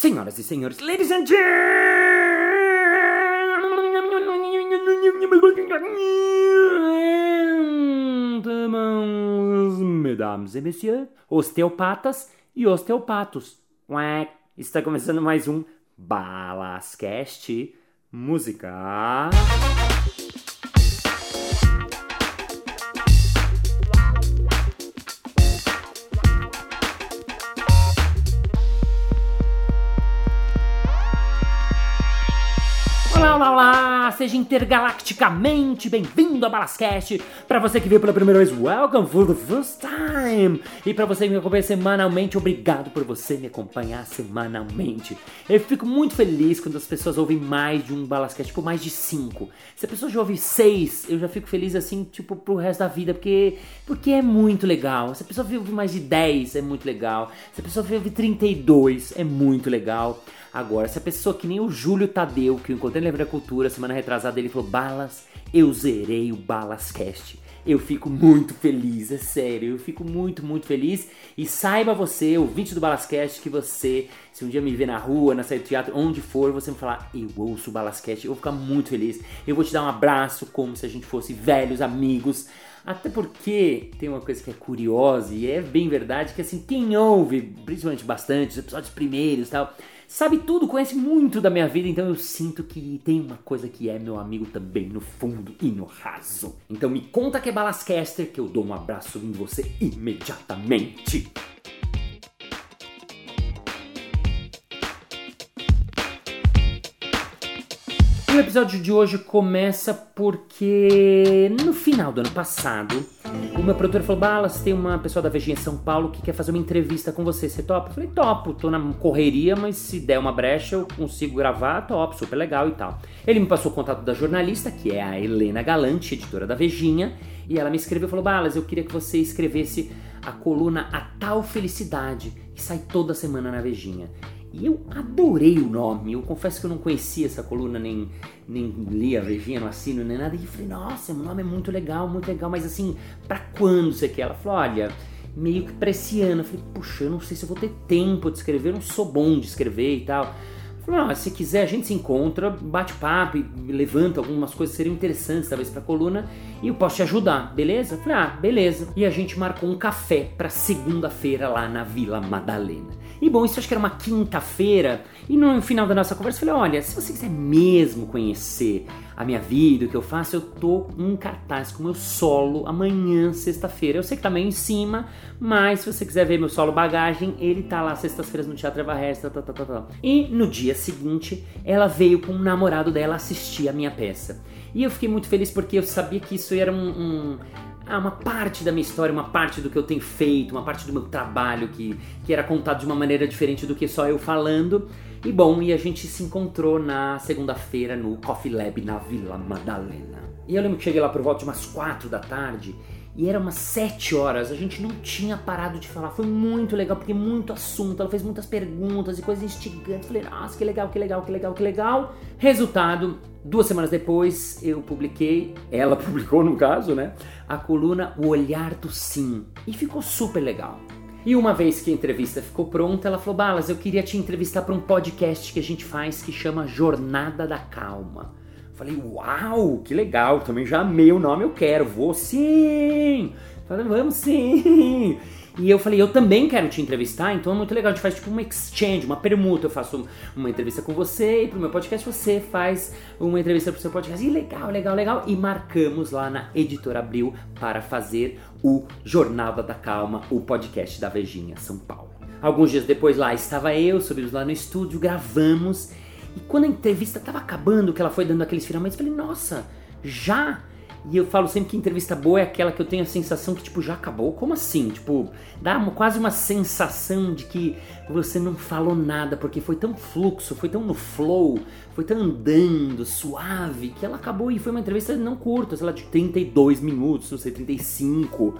Senhoras e senhores, ladies and gentlemen, mesdames e messieurs, osteopatas e osteopatos. Ué, está começando mais um Balascast Música. Seja intergalacticamente bem-vindo a Balascast! Para você que veio pela primeira vez, welcome for the first time! E para você que me acompanha semanalmente, obrigado por você me acompanhar semanalmente. Eu fico muito feliz quando as pessoas ouvem mais de um Balascast, tipo mais de cinco. Se a pessoa já ouve seis, eu já fico feliz assim, tipo, pro resto da vida, porque, porque é muito legal. Se a pessoa ouve mais de 10, é muito legal. Se a pessoa ouve 32, é muito legal. Agora, se a pessoa que nem o Júlio Tadeu, que eu encontrei na Livre Cultura semana retrasada, ele falou: Balas, eu zerei o Balascast. Eu fico muito feliz, é sério, eu fico muito, muito feliz. E saiba você, ouvinte do Balascast, que você, se um dia me ver na rua, na saída do teatro, onde for, você me falar, eu ouço o Balascast, eu vou ficar muito feliz. Eu vou te dar um abraço como se a gente fosse velhos amigos. Até porque tem uma coisa que é curiosa e é bem verdade, que assim, quem ouve, principalmente bastante, os episódios primeiros e tal, sabe tudo, conhece muito da minha vida, então eu sinto que tem uma coisa que é meu amigo também no fundo e no raso. Então me conta que é Balascaster que eu dou um abraço em você imediatamente. O episódio de hoje começa porque no final do ano passado, o meu produtor falou: Balas, tem uma pessoa da Vejinha São Paulo que quer fazer uma entrevista com você. Você topa? Eu falei: topo, tô na correria, mas se der uma brecha eu consigo gravar, top, super legal e tal. Ele me passou o contato da jornalista, que é a Helena Galante, editora da Vejinha, e ela me escreveu e falou: Balas, eu queria que você escrevesse a coluna A Tal Felicidade, que sai toda semana na Vejinha. E eu adorei o nome. Eu confesso que eu não conhecia essa coluna, nem, nem li a Vejinha, não assino, nem nada. E falei, nossa, o nome é muito legal, muito legal. Mas assim, pra quando você quer? Ela falou, olha, meio que pra esse ano. Eu falei, puxa, eu não sei se eu vou ter tempo de escrever. Eu não sou bom de escrever e tal. Ah, se quiser a gente se encontra, bate papo levanta algumas coisas que seriam interessantes talvez pra coluna e eu posso te ajudar, beleza? Falei, ah, beleza. E a gente marcou um café pra segunda-feira lá na Vila Madalena. E bom, isso acho que era uma quinta-feira. E no final da nossa conversa eu falei: olha, se você quiser mesmo conhecer a minha vida, o que eu faço, eu tô em cartaz com meu solo amanhã, sexta-feira. Eu sei que tá meio em cima, mas se você quiser ver meu solo bagagem, ele tá lá sextas-feiras no Teatro Eva Resta, tá, tá, tá, tá. E no dia seguinte, ela veio com o namorado dela assistir a minha peça. E eu fiquei muito feliz porque eu sabia que isso era um, um ah, uma parte da minha história, uma parte do que eu tenho feito, uma parte do meu trabalho que, que era contado de uma maneira diferente do que só eu falando. E bom, e a gente se encontrou na segunda-feira no Coffee Lab na Vila Madalena. E eu lembro que cheguei lá por volta de umas quatro da tarde e era umas sete horas, a gente não tinha parado de falar. Foi muito legal, porque muito assunto. Ela fez muitas perguntas e coisas instigantes. Falei, nossa, que legal, que legal, que legal, que legal. Resultado, duas semanas depois eu publiquei, ela publicou no caso, né? A coluna O Olhar do Sim. E ficou super legal. E uma vez que a entrevista ficou pronta, ela falou: Balas, eu queria te entrevistar para um podcast que a gente faz que chama Jornada da Calma. Falei, uau, que legal, também já amei o nome, eu quero, vou sim! Falei, vamos sim! E eu falei, eu também quero te entrevistar, então é muito legal, a gente faz tipo uma exchange, uma permuta. Eu faço uma entrevista com você e pro meu podcast você faz uma entrevista pro seu podcast. E legal, legal, legal. E marcamos lá na Editora Abril para fazer o Jornada da Calma, o podcast da Vejinha São Paulo. Alguns dias depois lá estava eu, subimos lá no estúdio, gravamos e quando a entrevista estava acabando, que ela foi dando aqueles finalmente, eu falei, nossa, já? E eu falo sempre que entrevista boa é aquela que eu tenho a sensação que, tipo, já acabou. Como assim? Tipo, dá uma, quase uma sensação de que você não falou nada, porque foi tão fluxo, foi tão no flow, foi tão andando, suave, que ela acabou e foi uma entrevista não curta, sei lá, de 32 minutos, não sei, 35.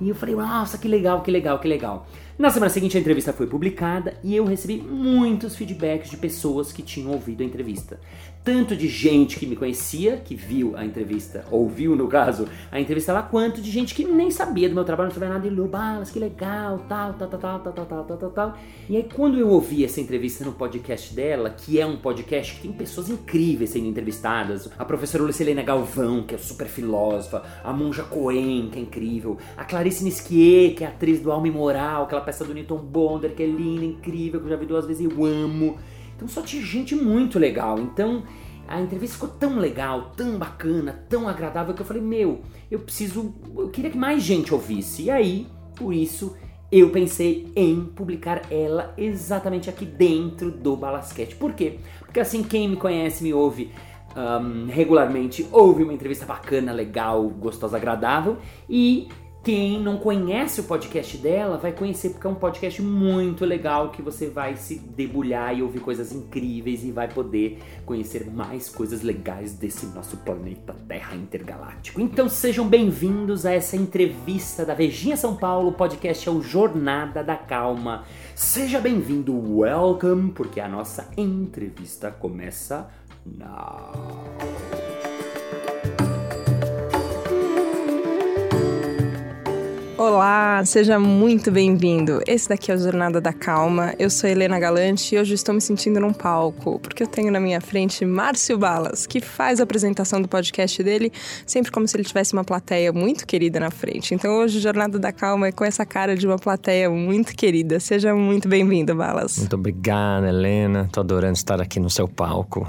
E eu falei, nossa, que legal, que legal, que legal. Na semana seguinte a entrevista foi publicada e eu recebi muitos feedbacks de pessoas que tinham ouvido a entrevista. Tanto de gente que me conhecia, que viu a entrevista, ouviu no caso, a entrevista lá, quanto de gente que nem sabia do meu trabalho, não sabia nada, e falou, que legal, tal, tal, tal, tal, tal, tal, tal, tal, tal. E aí quando eu ouvi essa entrevista no podcast dela, que é um podcast que tem pessoas incríveis sendo entrevistadas, a professora Lucilena Galvão, que é super filósofa, a Monja Coen, que é incrível, a Clarice Nisquier, que é atriz do Alma e Moral, aquela peça do Newton Bonder, que é linda, incrível, que eu já vi duas vezes e eu amo. Então só tinha gente muito legal. Então a entrevista ficou tão legal, tão bacana, tão agradável que eu falei: Meu, eu preciso. Eu queria que mais gente ouvisse. E aí, por isso, eu pensei em publicar ela exatamente aqui dentro do Balasquete. Por quê? Porque assim, quem me conhece, me ouve. Um, regularmente ouve uma entrevista bacana, legal, gostosa, agradável e quem não conhece o podcast dela vai conhecer porque é um podcast muito legal que você vai se debulhar e ouvir coisas incríveis e vai poder conhecer mais coisas legais desse nosso planeta Terra intergaláctico. Então sejam bem-vindos a essa entrevista da Vejinha São Paulo. O podcast é o Jornada da Calma. Seja bem-vindo, welcome, porque a nossa entrevista começa now. Olá, seja muito bem-vindo. Esse daqui é o Jornada da Calma. Eu sou Helena Galante e hoje estou me sentindo num palco, porque eu tenho na minha frente Márcio Balas, que faz a apresentação do podcast dele sempre como se ele tivesse uma plateia muito querida na frente. Então hoje o Jornada da Calma é com essa cara de uma plateia muito querida. Seja muito bem-vindo, Balas. Muito obrigada, Helena. Tô adorando estar aqui no seu palco.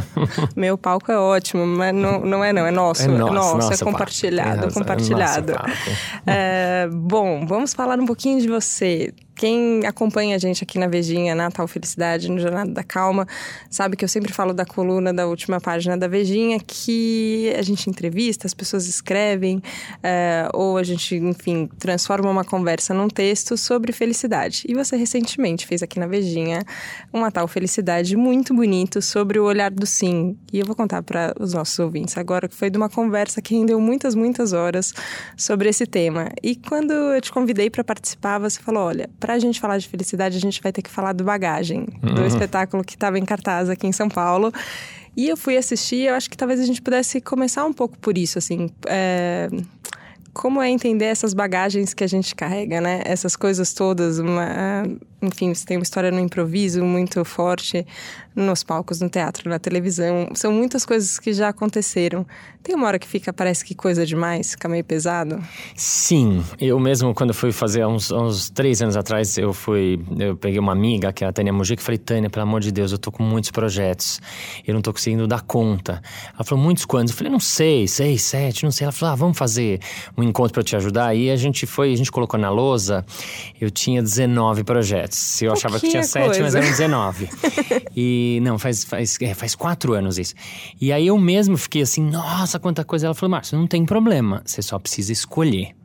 Meu palco é ótimo, mas não, não é não, é nosso. É nosso, é, nosso, nosso é compartilhado, é compartilhado. É bom, vamos falar um pouquinho de você. Quem acompanha a gente aqui na Vejinha, Natal Felicidade, no Jornada da Calma, sabe que eu sempre falo da coluna da última página da Vejinha, que a gente entrevista, as pessoas escrevem, é, ou a gente, enfim, transforma uma conversa num texto sobre felicidade. E você recentemente fez aqui na Vejinha um Natal Felicidade muito bonito sobre o olhar do sim. E eu vou contar para os nossos ouvintes agora que foi de uma conversa que rendeu muitas, muitas horas sobre esse tema. E quando eu te convidei para participar, você falou: olha, para a gente falar de felicidade, a gente vai ter que falar do Bagagem, uhum. do espetáculo que estava em cartaz aqui em São Paulo. E eu fui assistir, eu acho que talvez a gente pudesse começar um pouco por isso, assim. É como é entender essas bagagens que a gente carrega, né? Essas coisas todas, uma, enfim, você tem uma história no improviso muito forte nos palcos, no teatro, na televisão. São muitas coisas que já aconteceram. Tem uma hora que fica, parece que coisa demais, fica meio pesado? Sim, eu mesmo quando fui fazer uns, uns três anos atrás, eu fui, eu peguei uma amiga que é a Tânia Mujica e falei, Tânia, pelo amor de Deus, eu tô com muitos projetos, eu não tô conseguindo dar conta. Ela falou, muitos quantos? Eu falei, não sei, seis, sete, não sei. Ela falou, ah, vamos fazer um encontro para te ajudar. Aí a gente foi, a gente colocou na lousa, eu tinha 19 projetos. Eu achava que tinha sete, mas eram 19. e não, faz, faz, é, faz quatro anos isso. E aí eu mesmo fiquei assim, nossa, quanta coisa. Ela falou, Márcio, não tem problema, você só precisa escolher.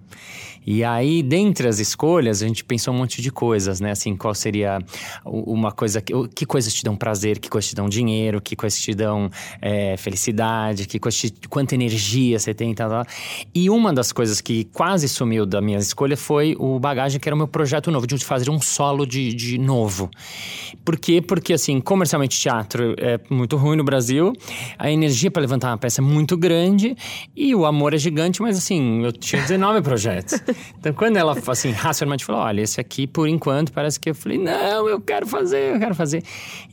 E aí, dentre as escolhas, a gente pensou um monte de coisas, né? Assim, qual seria uma coisa. Que, que coisas te dão prazer, que coisas te dão dinheiro, que coisas te dão é, felicidade, que coisas te, quanta energia você tem e tal, tal. E uma das coisas que quase sumiu da minha escolha foi o bagagem, que era o meu projeto novo, de fazer um solo de, de novo. Por quê? Porque, assim, comercialmente teatro é muito ruim no Brasil, a energia para levantar uma peça é muito grande e o amor é gigante, mas, assim, eu tinha 19 projetos. Então, quando ela, assim, racionalmente falou: olha, esse aqui, por enquanto, parece que eu falei: não, eu quero fazer, eu quero fazer.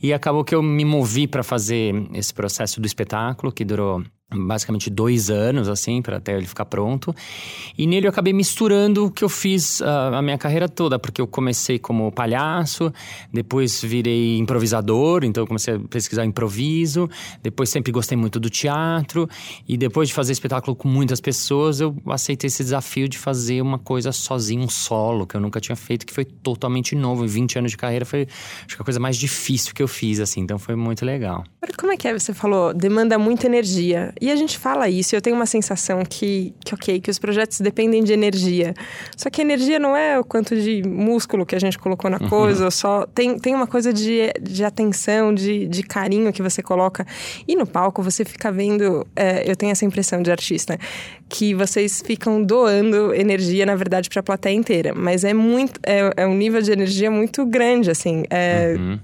E acabou que eu me movi para fazer esse processo do espetáculo, que durou basicamente dois anos, assim, para até ele ficar pronto. E nele eu acabei misturando o que eu fiz uh, a minha carreira toda, porque eu comecei como palhaço, depois virei improvisador, então comecei a pesquisar improviso, depois sempre gostei muito do teatro, e depois de fazer espetáculo com muitas pessoas, eu aceitei esse desafio de fazer uma coisa sozinho, um solo, que eu nunca tinha feito, que foi totalmente novo. Em 20 anos de carreira foi, acho que a coisa mais difícil que eu fiz, assim, então foi muito legal. Como é que é? Você falou, demanda muita energia E a gente fala isso, e eu tenho uma sensação que, que, ok, que os projetos dependem de energia. Só que energia não é o quanto de músculo que a gente colocou na coisa, uhum. só tem, tem uma coisa de, de atenção, de, de carinho que você coloca. E no palco você fica vendo, é, eu tenho essa impressão de artista, que vocês ficam doando energia, na verdade, para a plateia inteira. Mas é muito, é, é um nível de energia muito grande, assim. É, uhum.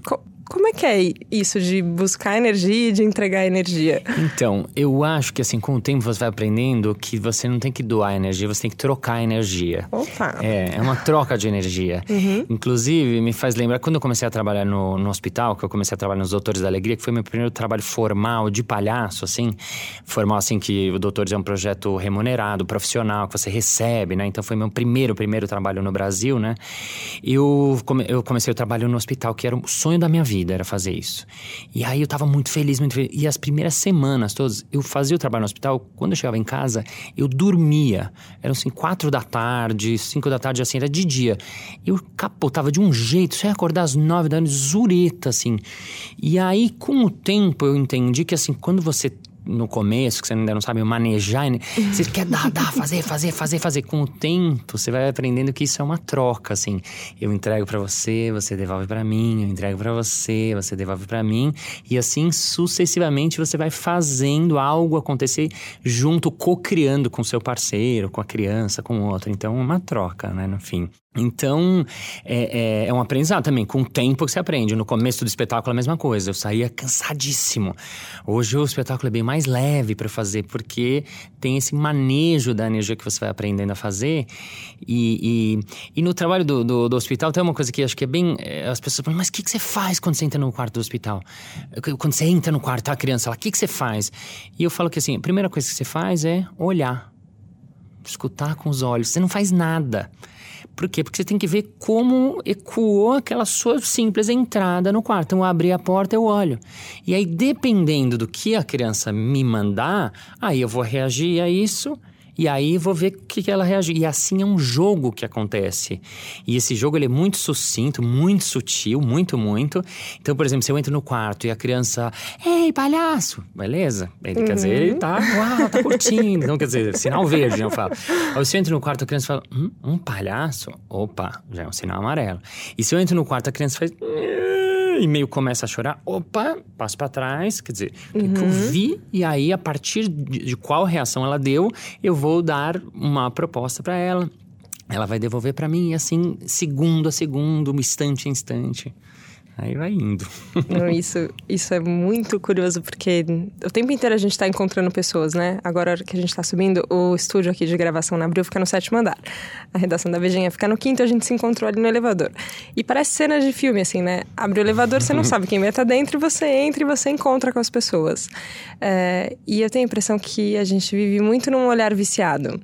Como é que é isso de buscar energia e de entregar energia? Então, eu acho que assim, com o tempo você vai aprendendo que você não tem que doar energia, você tem que trocar energia. Opa! É, é uma troca de energia. Uhum. Inclusive, me faz lembrar, quando eu comecei a trabalhar no, no hospital, que eu comecei a trabalhar nos Doutores da Alegria, que foi meu primeiro trabalho formal de palhaço, assim. Formal, assim, que o Doutores é um projeto remunerado, profissional, que você recebe, né? Então foi meu primeiro, primeiro trabalho no Brasil, né? Eu, come, eu comecei o trabalho no hospital, que era o sonho da minha vida vida era fazer isso. E aí eu tava muito feliz, muito feliz. E as primeiras semanas todas, eu fazia o trabalho no hospital, quando eu chegava em casa, eu dormia. Eram assim, quatro da tarde, cinco da tarde, assim, era de dia. Eu capotava de um jeito, só ia acordar às nove da noite, zureta, assim. E aí, com o tempo, eu entendi que, assim, quando você no começo, que você ainda não sabe manejar, né? você quer dar, dar, fazer, fazer, fazer, fazer. Com o tempo, você vai aprendendo que isso é uma troca, assim. Eu entrego para você, você devolve para mim, eu entrego para você, você devolve para mim. E assim, sucessivamente, você vai fazendo algo acontecer junto, co-criando com seu parceiro, com a criança, com o outro. Então, é uma troca, né, no fim. Então, é, é, é, um aprendizado também, com o tempo que você aprende. No começo do espetáculo, a mesma coisa. Eu saía cansadíssimo. Hoje, o espetáculo é bem mais leve para fazer, porque tem esse manejo da energia que você vai aprendendo a fazer. E, e, e no trabalho do, do, do, hospital, tem uma coisa que acho que é bem. É, as pessoas falam, mas o que, que você faz quando você entra no quarto do hospital? Quando você entra no quarto, tá a criança lá, o que, que você faz? E eu falo que assim, a primeira coisa que você faz é olhar, escutar com os olhos. Você não faz nada. Por quê? Porque você tem que ver como ecoou aquela sua simples entrada no quarto. Então, eu abri a porta, eu olho. E aí, dependendo do que a criança me mandar, aí eu vou reagir a isso e aí vou ver o que, que ela reage. E assim é um jogo que acontece. E esse jogo ele é muito sucinto, muito sutil, muito, muito. Então, por exemplo, se eu entro no quarto e a criança, ei, palhaço, beleza? Ele uhum. quer dizer, ele tá, uau, tá curtindo. Então, quer dizer, sinal verde, eu falo. Aí se eu entro no quarto, a criança fala, hum, um palhaço? Opa, já é um sinal amarelo. E se eu entro no quarto, a criança faz e meio começa a chorar, opa, passo para trás, quer dizer, uhum. que eu vi e aí a partir de, de qual reação ela deu, eu vou dar uma proposta para ela. Ela vai devolver para mim assim, segundo a segundo, instante a instante. Aí vai indo. Não, isso, isso é muito curioso, porque o tempo inteiro a gente está encontrando pessoas, né? Agora que a gente está subindo, o estúdio aqui de gravação na Abril fica no sétimo andar. A redação da Vejinha fica no quinto, a gente se encontrou ali no elevador. E parece cena de filme, assim, né? Abre o elevador, você não sabe quem vai estar dentro, e você entra e você encontra com as pessoas. É, e eu tenho a impressão que a gente vive muito num olhar viciado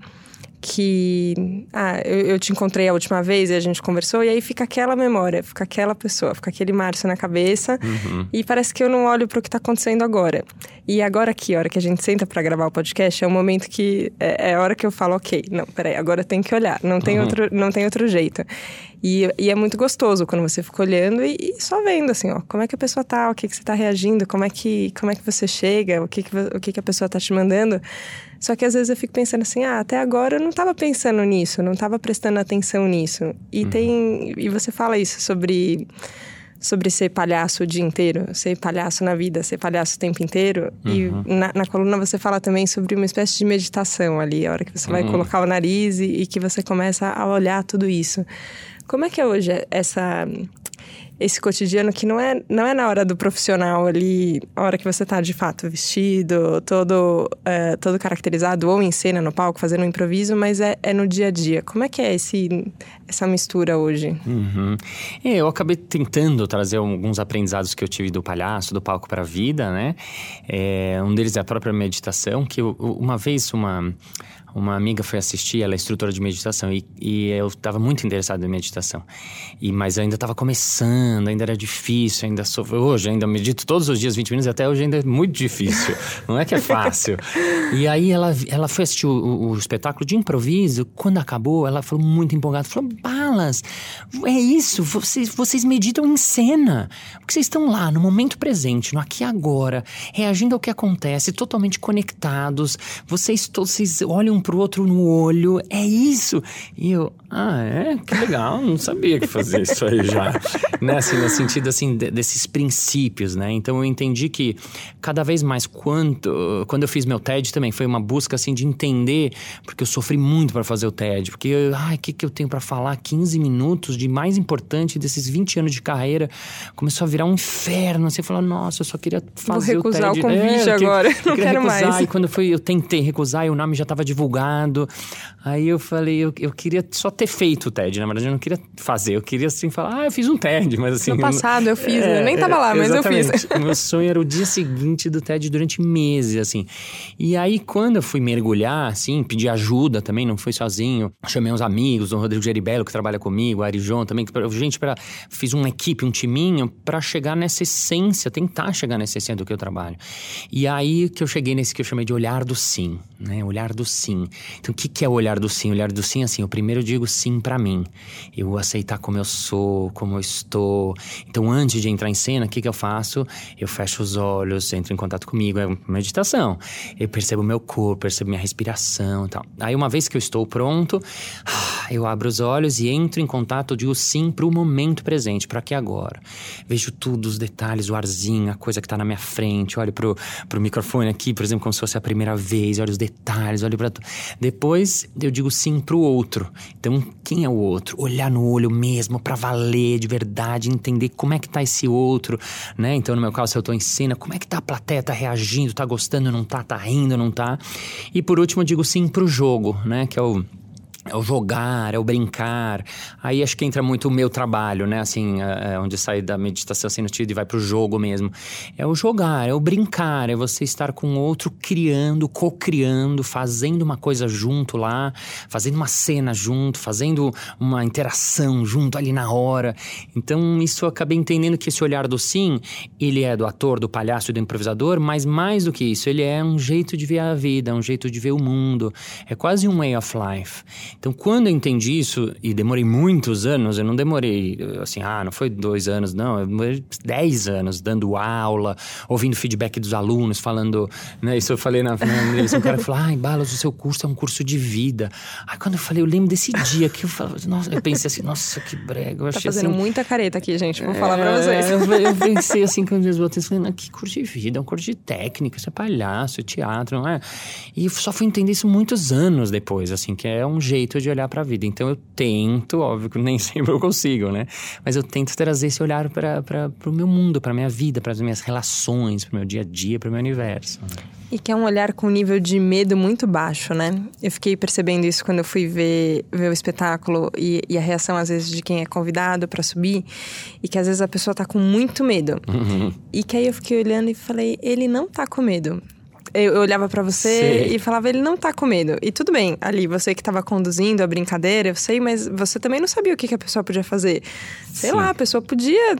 que ah, eu, eu, te encontrei a última vez e a gente conversou, e aí fica aquela memória, fica aquela pessoa, fica aquele Márcio na cabeça, uhum. e parece que eu não olho para o que está acontecendo agora. E agora aqui, a hora que a gente senta para gravar o podcast, é o momento que é, é, a hora que eu falo, ok, não, peraí, agora tem que olhar, não tem, uhum. outro, não tem outro jeito. E, e, é muito gostoso quando você fica olhando e, e, só vendo, assim, ó, como é que a pessoa tá, o que, que você tá reagindo, como é que, como é que você chega, o que, que, o que, que a pessoa tá te mandando. Só que às vezes eu fico pensando assim, ah, até agora eu não estava pensando nisso, não estava prestando atenção nisso. E uhum. tem e você fala isso sobre sobre ser palhaço o dia inteiro, ser palhaço na vida, ser palhaço o tempo inteiro. Uhum. E na, na, coluna você fala também sobre uma espécie de meditação ali, a hora que você vai uhum. colocar o nariz e, e que você começa a olhar tudo isso. Como é que é hoje essa esse cotidiano que não é, não é na hora do profissional ali, a hora que você está de fato vestido, todo, é, todo caracterizado, ou em cena no palco, fazendo um improviso, mas é, é no dia a dia. Como é que é esse, essa mistura hoje? Uhum. É, eu acabei tentando trazer alguns aprendizados que eu tive do palhaço, do palco para a vida, né? É, um deles é a própria meditação, que eu, uma vez uma uma amiga foi assistir, ela é instrutora de meditação e, e eu estava muito interessado em meditação. E mas eu ainda estava começando, ainda era difícil, ainda sou, hoje ainda medito todos os dias 20 minutos, até hoje ainda é muito difícil. Não é que é fácil. e aí ela ela foi assistir o, o, o, espetáculo de improviso, quando acabou, ela falou muito empolgada, falou: "Bala, balas. É isso, vocês, vocês meditam em cena. Porque vocês estão lá, no momento presente, no aqui e agora, reagindo ao que acontece, totalmente conectados. Vocês todos vocês olham um pro outro no olho. É isso. E eu, ah, é? Que legal, não sabia que fazia isso aí já. né? Assim, no sentido assim, de, desses princípios, né? Então eu entendi que cada vez mais quanto, quando eu fiz meu TED também foi uma busca assim de entender, porque eu sofri muito para fazer o TED, porque ai, o que que eu tenho para falar 15 minutos de mais importante desses 20 anos de carreira, começou a virar um inferno, você assim, falou, nossa, eu só queria fazer Vou recusar o TED. o convite é, agora, eu, não quero recusar, mais. E quando foi, eu tentei recusar e o nome já estava divulgado. Aí eu falei, eu, eu queria só ter feito o TED, na verdade eu não queria fazer, eu queria assim falar, ah, eu fiz um TED, mas assim... No passado eu fiz, é, eu nem tava lá, mas exatamente. eu fiz. Meu sonho era o dia seguinte do TED durante meses, assim. E aí quando eu fui mergulhar, assim, pedir ajuda também, não fui sozinho, chamei uns amigos, o Rodrigo Geribello que trabalha comigo, Ari João também, que, gente, pra, fiz uma equipe, um timinho para chegar nessa essência, tentar chegar nessa essência do que eu trabalho. E aí que eu cheguei nesse que eu chamei de olhar do sim, né? Olhar do sim. Então o que, que é o olhar do sim? O olhar do sim, assim, eu primeiro digo sim para mim. Eu aceitar como eu sou, como eu estou. Então, antes de entrar em cena, o que, que eu faço? Eu fecho os olhos, entro em contato comigo, é meditação. Eu percebo meu corpo, percebo minha respiração e tal. Aí, uma vez que eu estou pronto, eu abro os olhos e entro em contato, digo sim para o momento presente, para aqui agora. Vejo tudo, os detalhes, o arzinho, a coisa que está na minha frente, olho pro, pro microfone aqui, por exemplo, como se fosse a primeira vez, olho os detalhes, olho para Depois eu digo sim pro outro. Então, quem é o outro? Olhar no olho mesmo para valer de verdade, entender como é que tá esse outro, né? Então, no meu caso, se eu tô em cena, como é que tá a plateia, tá reagindo, tá gostando, não tá, tá rindo, não tá? E por último, eu digo sim pro jogo, né? Que é o é o jogar, é o brincar. Aí acho que entra muito o meu trabalho, né? Assim, é, é onde sai da meditação sem sentido e vai pro jogo mesmo. É o jogar, é o brincar, é você estar com outro criando, co-criando, fazendo uma coisa junto lá, fazendo uma cena junto, fazendo uma interação junto ali na hora. Então, isso eu acabei entendendo que esse olhar do sim, ele é do ator, do palhaço do improvisador, mas mais do que isso, ele é um jeito de ver a vida, um jeito de ver o mundo. É quase um way of life. Então, quando eu entendi isso, e demorei muitos anos, eu não demorei assim, ah, não foi dois anos, não, eu demorei dez anos dando aula, ouvindo feedback dos alunos, falando, né? Isso eu falei na, na um cara falou, ai, Balas, o seu curso é um curso de vida. Aí quando eu falei, eu lembro desse dia que eu falei, nossa, eu pensei assim, nossa, que brega. Eu tá fazendo assim, muita careta aqui, gente, vou é, falar pra vocês. Eu, eu pensei assim, quando eu voltei, falei, que curso de vida, é um curso de técnica, isso é palhaço, é teatro, não é? E só fui entender isso muitos anos depois, assim, que é um jeito jeito de olhar para a vida. Então eu tento, óbvio que nem sempre eu consigo, né? Mas eu tento trazer esse olhar para o meu mundo, para minha vida, para as minhas relações, para o meu dia a dia, para o meu universo. E que é um olhar com um nível de medo muito baixo, né? Eu fiquei percebendo isso quando eu fui ver, ver o espetáculo e, e a reação, às vezes, de quem é convidado para subir. E que às vezes a pessoa tá com muito medo. Uhum. E que aí eu fiquei olhando e falei: ele não tá com medo eu olhava para você Sim. e falava, ele não tá com medo. E tudo bem, ali, você que tava conduzindo a brincadeira, eu sei, mas você também não sabia o que, que a pessoa podia fazer. Sei Sim. lá, a pessoa podia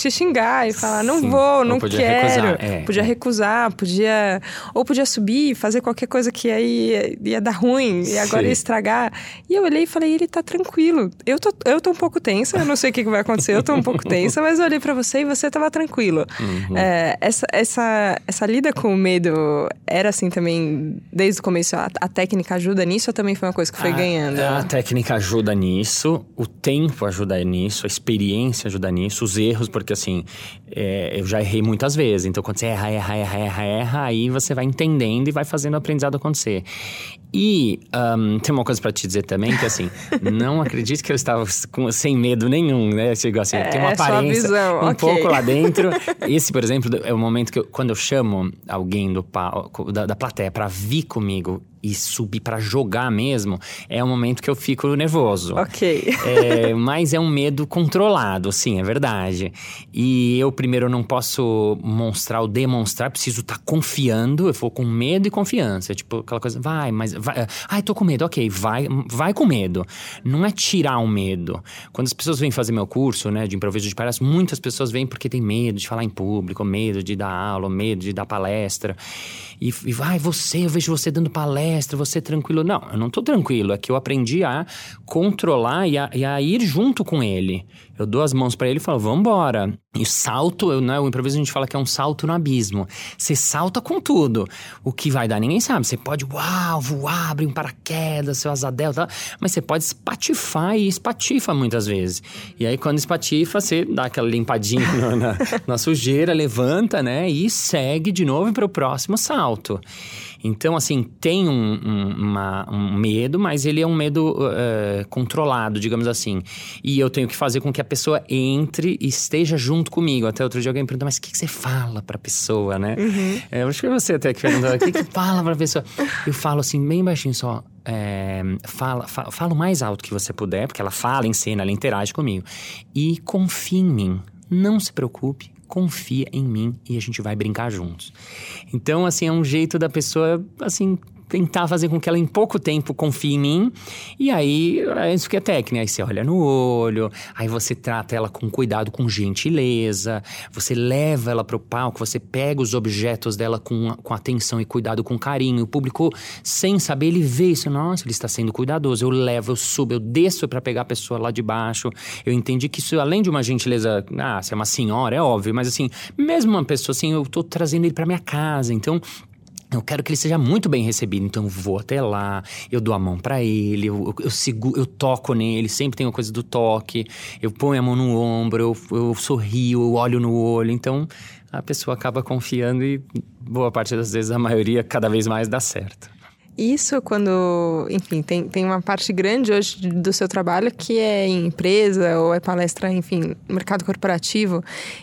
te xingar e falar, não Sim. vou, não podia quero. Recusar. É, podia é. recusar, podia. Ou podia subir, fazer qualquer coisa que aí ia, ia dar ruim e agora Sim. ia estragar. E eu olhei e falei, ele tá tranquilo. Eu tô, eu tô um pouco tensa, eu não sei o que, que vai acontecer, eu tô um pouco tensa, mas eu olhei para você e você tava tranquilo. Uhum. É, essa, essa, essa lida com o medo era assim também, desde o começo, a, a técnica ajuda nisso ou também foi uma coisa que foi a, ganhando? A técnica ajuda nisso, o tempo ajuda nisso, a experiência ajuda nisso, os erros, porque porque assim, é, eu já errei muitas vezes. Então, quando você erra, erra, erra, erra, erra, aí você vai entendendo e vai fazendo o aprendizado acontecer. E um, tem uma coisa para te dizer também, que assim, não acredite que eu estava com, sem medo nenhum, né? Chegou assim, é, tem uma aparência visão, um okay. pouco lá dentro. Esse, por exemplo, é o momento que eu, quando eu chamo alguém do da, da plateia para vir comigo e subir para jogar mesmo, é um momento que eu fico nervoso. Ok. É, mas é um medo controlado, sim, é verdade. E eu primeiro não posso mostrar ou demonstrar, preciso estar tá confiando, eu vou com medo e confiança. Tipo, aquela coisa, vai, mas vai, ai, tô com medo, ok, vai, vai com medo. Não é tirar o medo. Quando as pessoas vêm fazer meu curso, né, de improviso de palhaço, muitas pessoas vêm porque tem medo de falar em público, medo de dar aula, medo de dar palestra. E, e vai, você, eu vejo você dando palestra, você tranquilo. Não, eu não tô tranquilo, é que eu aprendi a controlar e a, e a ir junto com ele. Eu dou as mãos para ele e falo, vambora. E salto, eu, né, o improviso a gente fala que é um salto no abismo. Você salta com tudo. O que vai dar, ninguém sabe. Você pode, uau, voar, abrir um paraquedas, seu asa delta, mas você pode espatifar e espatifa muitas vezes. E aí, quando espatifa, você dá aquela limpadinha na, na sujeira, levanta, né, e segue de novo para o próximo salto. Então, assim, tem um, um, uma, um medo, mas ele é um medo uh, controlado, digamos assim. E eu tenho que fazer com que a pessoa entre e esteja junto comigo. Até outro dia alguém perguntou, mas o que, que você fala pra pessoa, né? Uhum. É, acho que você até que perguntou, o que, que fala pra pessoa? Eu falo assim, bem baixinho só. É, fala, fa, fala o mais alto que você puder, porque ela fala em cena, ela interage comigo. E confie em mim. Não se preocupe, confia em mim e a gente vai brincar juntos. Então, assim, é um jeito da pessoa, assim, tentar fazer com que ela em pouco tempo confie em mim. E aí, é isso que é técnica. Aí você olha no olho, aí você trata ela com cuidado, com gentileza, você leva ela para o palco, você pega os objetos dela com, com atenção e cuidado, com carinho. O público, sem saber, ele vê isso. Nossa, ele está sendo cuidadoso. Eu levo, eu subo, eu desço para pegar a pessoa lá de baixo. Eu entendi que isso, além de uma gentileza, ah, se é uma senhora, é óbvio, mas assim, mesmo uma pessoa assim, eu estou trazendo ele para minha casa. Então, eu quero que ele seja muito bem recebido, então eu vou até lá, eu dou a mão para ele, eu, eu, eu, sigo, eu toco nele, sempre tem a coisa do toque, eu ponho a mão no ombro, eu, eu sorrio, eu olho no olho, então a pessoa acaba confiando e boa parte das vezes, a maioria, cada vez mais dá certo. Isso quando, enfim, tem, tem uma parte grande hoje do seu trabalho que é em empresa ou é palestra, enfim, mercado corporativo.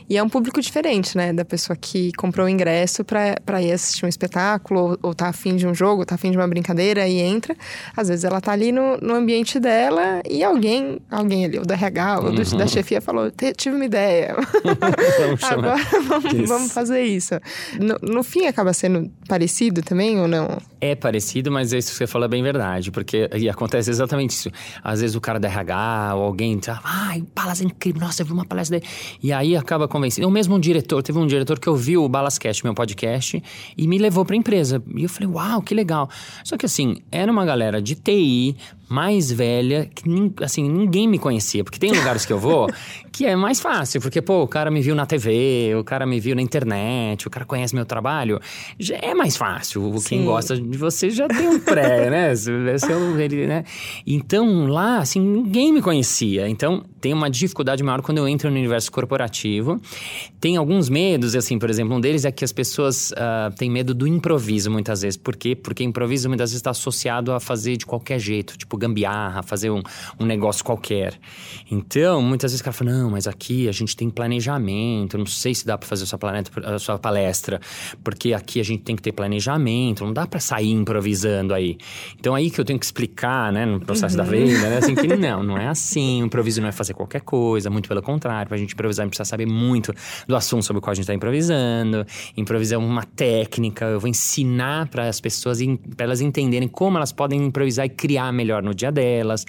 E é um público diferente, né? Da pessoa que comprou o ingresso para ir assistir um espetáculo ou, ou tá afim de um jogo, tá afim de uma brincadeira e entra. Às vezes ela tá ali no, no ambiente dela e alguém, alguém ali, o do RH ou do, uhum. da chefia falou, tive uma ideia. vamos Agora vamos, vamos, fazer isso. No, no fim acaba sendo parecido também ou não? É parecido mas isso que você falou é bem verdade. Porque e acontece exatamente isso. Às vezes o cara da RH ou alguém tá, ai, Balas é incrível, nossa, eu vi uma palestra dele. E aí acaba convencendo. O mesmo diretor, teve um diretor que ouviu o Balascast, meu podcast, e me levou pra empresa. E eu falei, uau, que legal. Só que assim, era uma galera de TI, mais velha, que assim, ninguém me conhecia. Porque tem lugares que eu vou que é mais fácil, porque, pô, o cara me viu na TV, o cara me viu na internet, o cara conhece meu trabalho. Já é mais fácil. Sim. Quem gosta de você já tem um pré, né? Ele, né? Então, lá, assim, ninguém me conhecia. Então, tem uma dificuldade maior quando eu entro no universo corporativo. Tem alguns medos, assim, por exemplo, um deles é que as pessoas uh, têm medo do improviso, muitas vezes. Por quê? Porque improviso muitas vezes está associado a fazer de qualquer jeito, tipo gambiarra, fazer um, um negócio qualquer. Então, muitas vezes o cara fala, não, mas aqui a gente tem planejamento, não sei se dá para fazer a sua, planeta, a sua palestra, porque aqui a gente tem que ter planejamento, não dá para sair improvisando aí. Então, aí que eu tenho que explicar, né, no processo uhum. da venda, né, assim, que não, não é assim, o improviso não é fazer qualquer coisa, muito pelo contrário, pra gente improvisar, a gente precisa saber muito do assunto sobre o qual a gente está improvisando, improvisar uma técnica, eu vou ensinar para as pessoas, para elas entenderem como elas podem improvisar e criar melhor no dia delas.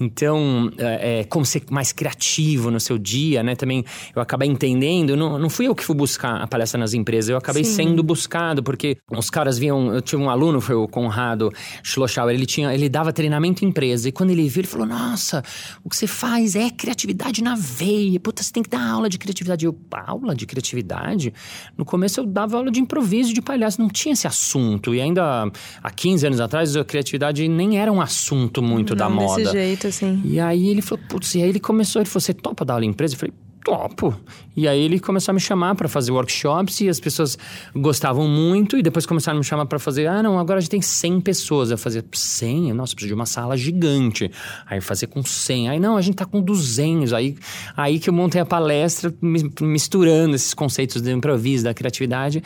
Então, é, é, como ser mais criativo no seu dia, né? Também eu acabei entendendo, não, não fui eu que fui buscar a palestra nas empresas, eu acabei Sim. sendo buscado, porque os caras viam, eu tive um aluno, foi o Conrado Schlossauer, ele tinha, ele dava treinamento em empresa, e quando ele viu, ele falou, nossa, o que você faz é criatividade na veia, puta, você tem que dar aula de criatividade. Eu, aula de criatividade? No começo eu dava aula de improviso, de palhaço, não tinha esse assunto, e ainda há 15 anos atrás a criatividade nem era um assunto muito, Não da moda. Desse jeito, assim. E aí ele falou, putz, e aí ele começou, ele falou, você topa dar aula em empresa? Eu falei, topo. E aí ele começou a me chamar para fazer workshops e as pessoas gostavam muito e depois começaram a me chamar para fazer, ah, não, agora a gente tem 100 pessoas. Eu fazia 100? Nossa, preciso de uma sala gigante. Aí fazia com 100. Aí não, a gente tá com 200. Aí, aí que eu montei a palestra misturando esses conceitos do improviso, da criatividade,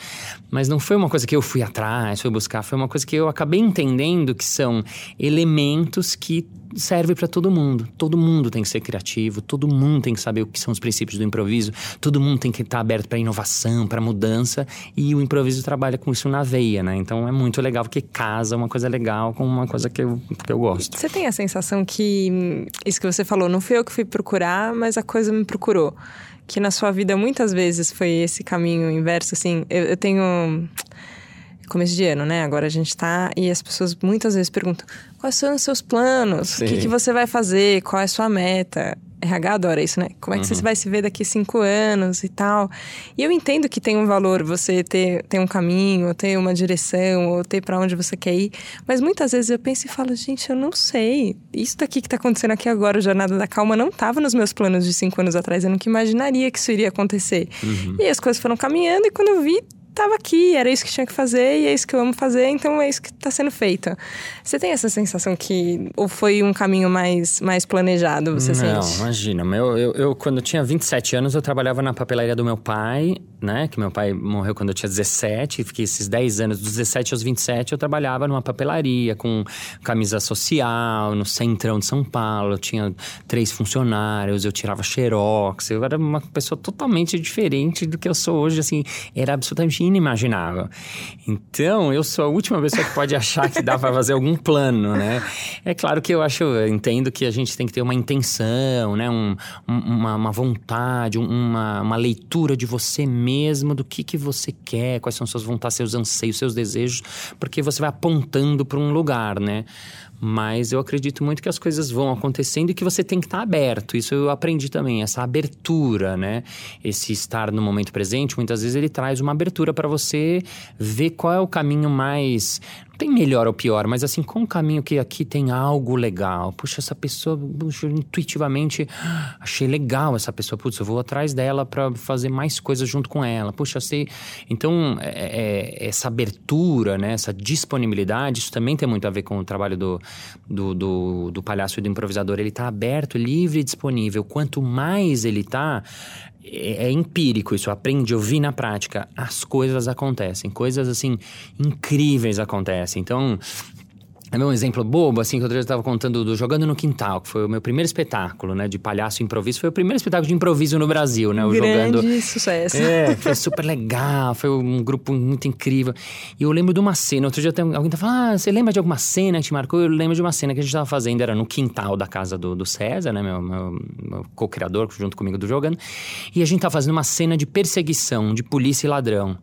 mas não foi uma coisa que eu fui atrás, fui buscar, foi uma coisa que eu acabei entendendo que são elementos que serve para todo mundo. Todo mundo tem que ser criativo, todo mundo tem que saber o que são os princípios do improviso, todo mundo tem que estar aberto para inovação, para mudança, e o improviso trabalha com isso na veia, né? Então é muito legal porque casa uma coisa legal com uma coisa que eu, que eu gosto. Você tem a sensação que isso que você falou, não fui eu que fui procurar, mas a coisa me procurou. Que na sua vida muitas vezes foi esse caminho inverso, assim. eu, eu tenho começo de ano, né? Agora a gente tá e as pessoas muitas vezes perguntam: quais são os seus planos? Sim. O que, que você vai fazer? Qual é a sua meta? RH adora isso, né? Como é que uhum. você vai se ver daqui cinco anos e tal. E eu entendo que tem um valor você ter, ter um caminho, ter uma direção, ou ter para onde você quer ir. Mas muitas vezes eu penso e falo, gente, eu não sei. Isso daqui que tá acontecendo aqui agora, o Jornada da Calma, não estava nos meus planos de cinco anos atrás. Eu nunca imaginaria que isso iria acontecer. Uhum. E as coisas foram caminhando, e quando eu vi, estava aqui, era isso que tinha que fazer e é isso que eu amo fazer, então é isso que está sendo feito. Você tem essa sensação que ou foi um caminho mais, mais planejado, você Não, sente? imagina. Eu, eu, eu, quando eu tinha 27 anos, eu trabalhava na papelaria do meu pai, né? Que meu pai morreu quando eu tinha 17, e fiquei esses 10 anos, dos 17 aos 27, eu trabalhava numa papelaria com camisa social, no centrão de São Paulo. Eu tinha três funcionários, eu tirava xerox, eu era uma pessoa totalmente diferente do que eu sou hoje, assim, era absolutamente inimaginável. Então, eu sou a última pessoa que pode achar que dá para fazer algum plano, né? É claro que eu acho, eu entendo que a gente tem que ter uma intenção, né? Um, uma, uma vontade, uma, uma leitura de você mesmo, do que, que você quer, quais são suas vontades, seus anseios, seus desejos, porque você vai apontando para um lugar, né? Mas eu acredito muito que as coisas vão acontecendo e que você tem que estar aberto. Isso eu aprendi também, essa abertura, né? Esse estar no momento presente, muitas vezes ele traz uma abertura para você ver qual é o caminho mais tem melhor ou pior, mas assim, com o caminho que aqui tem algo legal. Puxa, essa pessoa, puxa, intuitivamente, achei legal essa pessoa. Putz, eu vou atrás dela para fazer mais coisas junto com ela. Puxa, sei. Então, é, é, essa abertura, né, essa disponibilidade, isso também tem muito a ver com o trabalho do, do, do, do palhaço e do improvisador. Ele está aberto, livre e disponível. Quanto mais ele está, é, é, empírico isso, aprende, eu vi na prática. As coisas acontecem, coisas assim incríveis acontecem. Então, é um exemplo bobo, assim, que eu estava contando do Jogando no Quintal, que foi o meu primeiro espetáculo, né, de palhaço improviso. Foi o primeiro espetáculo de improviso no Brasil, né? O Grande Jogando... sucesso. É, foi super legal, foi um grupo muito incrível. E eu lembro de uma cena, outro dia alguém tá falando, ah, você lembra de alguma cena que te marcou? Eu lembro de uma cena que a gente estava fazendo, era no quintal da casa do, do César, né, meu, meu, meu co-criador, junto comigo do Jogando. E a gente estava fazendo uma cena de perseguição de polícia e ladrão.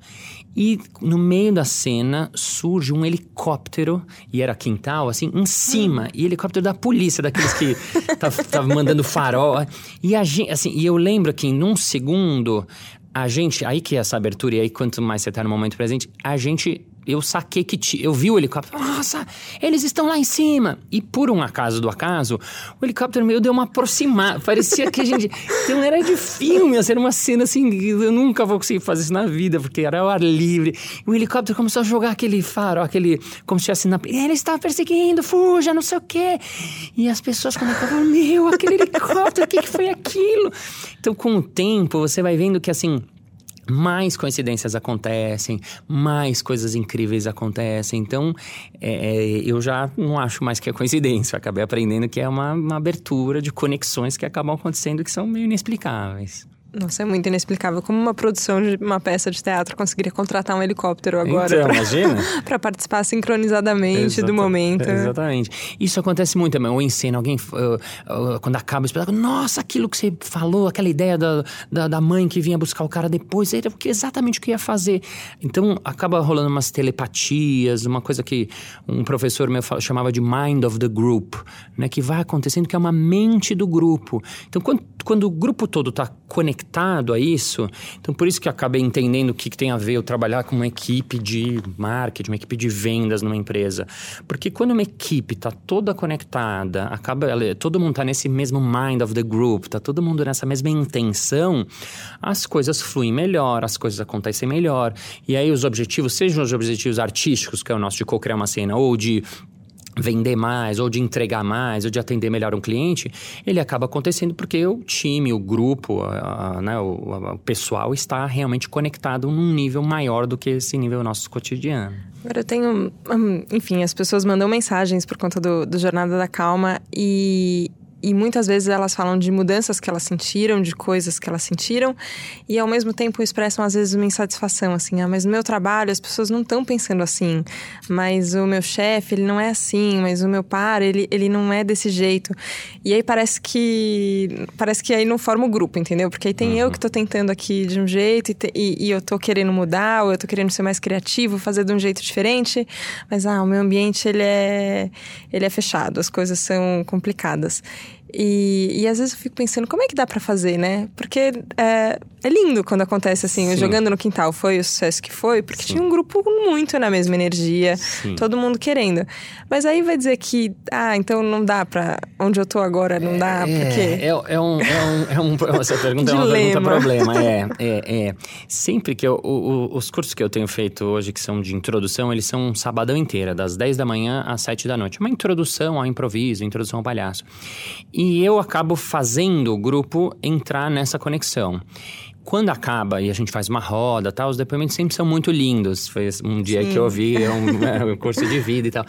E no meio da cena surge um helicóptero, e era quintal, assim, em cima. E helicóptero da polícia, daqueles que estavam tá, mandando farol. E a gente, assim, e eu lembro que num segundo, a gente, aí que é essa abertura, e aí quanto mais você tá no momento presente, a gente eu saquei que eu vi o helicóptero. Nossa, eles estão lá em cima. E por um acaso do acaso, o helicóptero meio deu uma aproximada. Parecia que a gente. Então era de filme, assim, era uma cena assim. Eu nunca vou conseguir fazer isso na vida, porque era ao ar livre. E o helicóptero começou a jogar aquele faro, aquele. Como se estivesse na. Ele estava perseguindo, fuja, não sei o quê. E as pessoas começavam, meu, aquele helicóptero, o que, que foi aquilo? Então, com o tempo, você vai vendo que assim mais coincidências acontecem, mais coisas incríveis acontecem. Então, é, é, eu já não acho mais que é coincidência. Eu acabei aprendendo que é uma, uma abertura de conexões que acabam acontecendo que são meio inexplicáveis. Nossa, é muito inexplicável. Como uma produção de uma peça de teatro conseguiria contratar um helicóptero agora então, pra, imagina. para participar sincronizadamente Exata, do momento. Exatamente. Isso acontece muito também. Ou em cena, alguém, uh, uh, quando acaba o espetáculo, nossa, aquilo que você falou, aquela ideia da, da, da, mãe que vinha buscar o cara depois, era exatamente o que ia fazer. Então, acaba rolando umas telepatias, uma coisa que um professor meu chamava de mind of the group, né? Que vai acontecendo, que é uma mente do grupo. Então, quando, quando o grupo todo está conectado, a isso. Então, por isso que eu acabei entendendo o que, que tem a ver eu trabalhar com uma equipe de marketing, uma equipe de vendas numa empresa. Porque quando uma equipe está toda conectada, acaba todo mundo está nesse mesmo mind of the group, está todo mundo nessa mesma intenção, as coisas fluem melhor, as coisas acontecem melhor. E aí os objetivos, sejam os objetivos artísticos, que é o nosso de co-criar uma cena, ou de vender mais, ou de entregar mais, ou de atender melhor um cliente, ele acaba acontecendo porque o time, o grupo, a, a, né, o, o, pessoal está realmente conectado num nível maior do que esse nível nosso cotidiano. Agora eu tenho, hum, enfim, as pessoas mandam mensagens por conta do, do Jornada da Calma e e muitas vezes elas falam de mudanças que elas sentiram, de coisas que elas sentiram, e ao mesmo tempo expressam às vezes uma insatisfação, assim, ah, mas no meu trabalho as pessoas não estão pensando assim, mas o meu chefe, ele não é assim, mas o meu par, ele, ele não é desse jeito. E aí parece que parece que aí não forma o grupo, entendeu? Porque aí tem uhum. eu que tô tentando aqui de um jeito e, te, e, e, eu tô querendo mudar, ou eu tô querendo ser mais criativo, fazer de um jeito diferente, mas ah, o meu ambiente ele é ele é fechado, as coisas são complicadas. E, e às vezes eu fico pensando, como é que dá para fazer, né? Porque é, é lindo quando acontece assim, Sim. jogando no quintal foi o sucesso que foi, porque Sim. tinha um grupo muito na mesma energia, Sim. todo mundo querendo. Mas aí vai dizer que, ah, então não dá pra. Onde eu tô agora não dá, é, porque. É, é, um, é, um, é um. Essa pergunta é uma pergunta problema. É, é, é. Sempre que eu. O, os cursos que eu tenho feito hoje, que são de introdução, eles são um sabadão inteira, das 10 da manhã às 7 da noite. Uma introdução ao improviso, introdução ao palhaço. E eu acabo fazendo o grupo entrar nessa conexão quando acaba e a gente faz uma roda tal, os depoimentos sempre são muito lindos. Foi um dia Sim. que eu ouvi um, é, um, curso de vida e tal.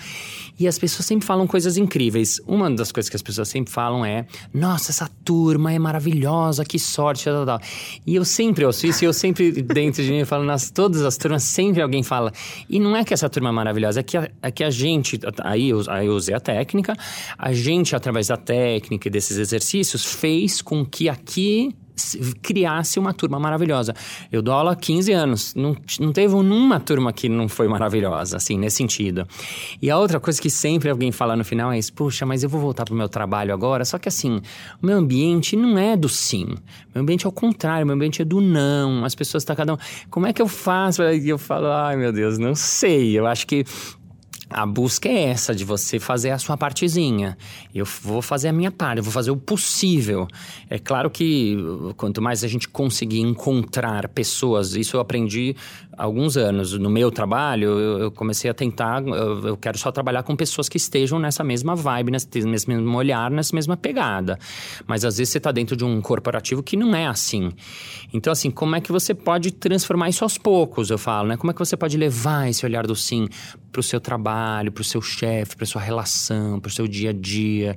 E as pessoas sempre falam coisas incríveis. Uma das coisas que as pessoas sempre falam é: Nossa, essa turma é maravilhosa, que sorte, tal, tal. E eu sempre ouço isso e eu sempre, dentro de mim, falo: Nas todas as turmas, sempre alguém fala. E não é que essa turma é maravilhosa, é que a, é que a gente, aí eu, aí eu usei a técnica, a gente, através da técnica e desses exercícios, fez com que aqui criasse uma turma maravilhosa. Eu dou aula há 15 anos, não, não teve nenhuma turma que não foi maravilhosa, assim, nesse sentido. E a outra coisa que sempre alguém fala no final é isso, puxa, mas eu vou voltar pro meu trabalho agora, só que assim, o meu ambiente não é do sim, meu ambiente é o contrário, meu ambiente é do não, as pessoas estão tá cada um, como é que eu faço? E eu falo, ai meu Deus, não sei, eu acho que a busca é essa, de você fazer a sua partezinha. Eu vou fazer a minha parte, eu vou fazer o possível. É claro que quanto mais a gente conseguir encontrar pessoas, isso eu aprendi alguns anos. No meu trabalho, eu comecei a tentar, eu quero só trabalhar com pessoas que estejam nessa mesma vibe, nesse mesmo olhar, nessa mesma pegada. Mas às vezes você está dentro de um corporativo que não é assim. Então, assim, como é que você pode transformar isso aos poucos, eu falo, né? Como é que você pode levar esse olhar do sim para o seu trabalho, para o seu chefe, para sua relação, para o seu dia a dia.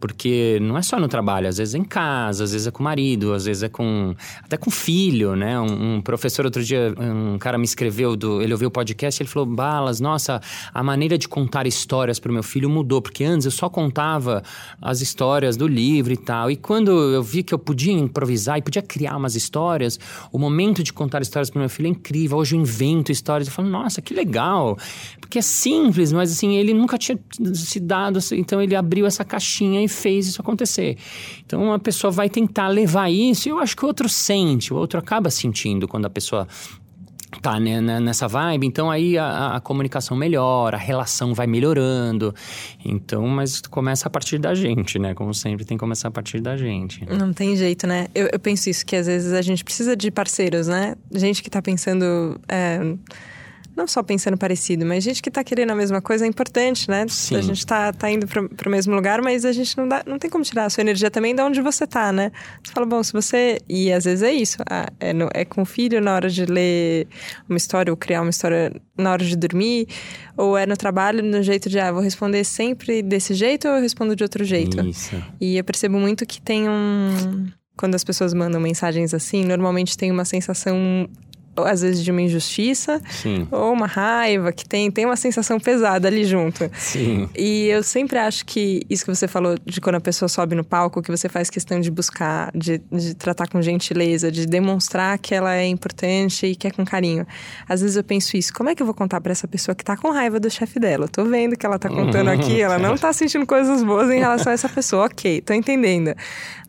Porque não é só no trabalho, às vezes é em casa, às vezes é com o marido, às vezes é com. até com filho, né? Um, um professor outro dia, um cara me escreveu, do, ele ouviu o podcast ele falou: Balas, nossa, a maneira de contar histórias para o meu filho mudou, porque antes eu só contava as histórias do livro e tal. E quando eu vi que eu podia improvisar e podia criar umas histórias, o momento de contar histórias para o meu filho é incrível. Hoje eu invento histórias. Eu falo, nossa, que legal. Porque que é simples, mas assim, ele nunca tinha se dado, assim, então ele abriu essa caixinha e fez isso acontecer. Então uma pessoa vai tentar levar isso e eu acho que o outro sente, o outro acaba sentindo quando a pessoa tá né, né nessa vibe, então aí a, a, comunicação melhora, a relação vai melhorando. Então, mas começa a partir da gente, né? Como sempre, tem que começar a partir da gente. Não tem jeito, né? Eu, eu penso isso, que às vezes a gente precisa de parceiros, né? Gente que tá pensando. É não só pensando parecido, mas gente que está querendo a mesma coisa é importante, né? Sim. A gente está tá indo para o mesmo lugar, mas a gente não, dá, não tem como tirar a sua energia também de onde você está, né? Você fala, bom, se você. E às vezes é isso. Ah, é, no, é com o filho na hora de ler uma história ou criar uma história na hora de dormir, ou é no trabalho no jeito de, ah, vou responder sempre desse jeito ou eu respondo de outro jeito. Isso. E eu percebo muito que tem um quando as pessoas mandam mensagens assim, normalmente tem uma sensação às vezes de uma injustiça Sim. ou uma raiva que tem tem uma sensação pesada ali junto. Sim. E eu sempre acho que isso que você falou de quando a pessoa sobe no palco, que você faz questão de buscar, de, de tratar com gentileza, de demonstrar que ela é importante e que é com carinho. Às vezes eu penso isso, como é que eu vou contar para essa pessoa que tá com raiva do chefe dela? Eu tô vendo que ela tá contando aqui, ela não tá sentindo coisas boas em relação a essa pessoa. OK, tô entendendo.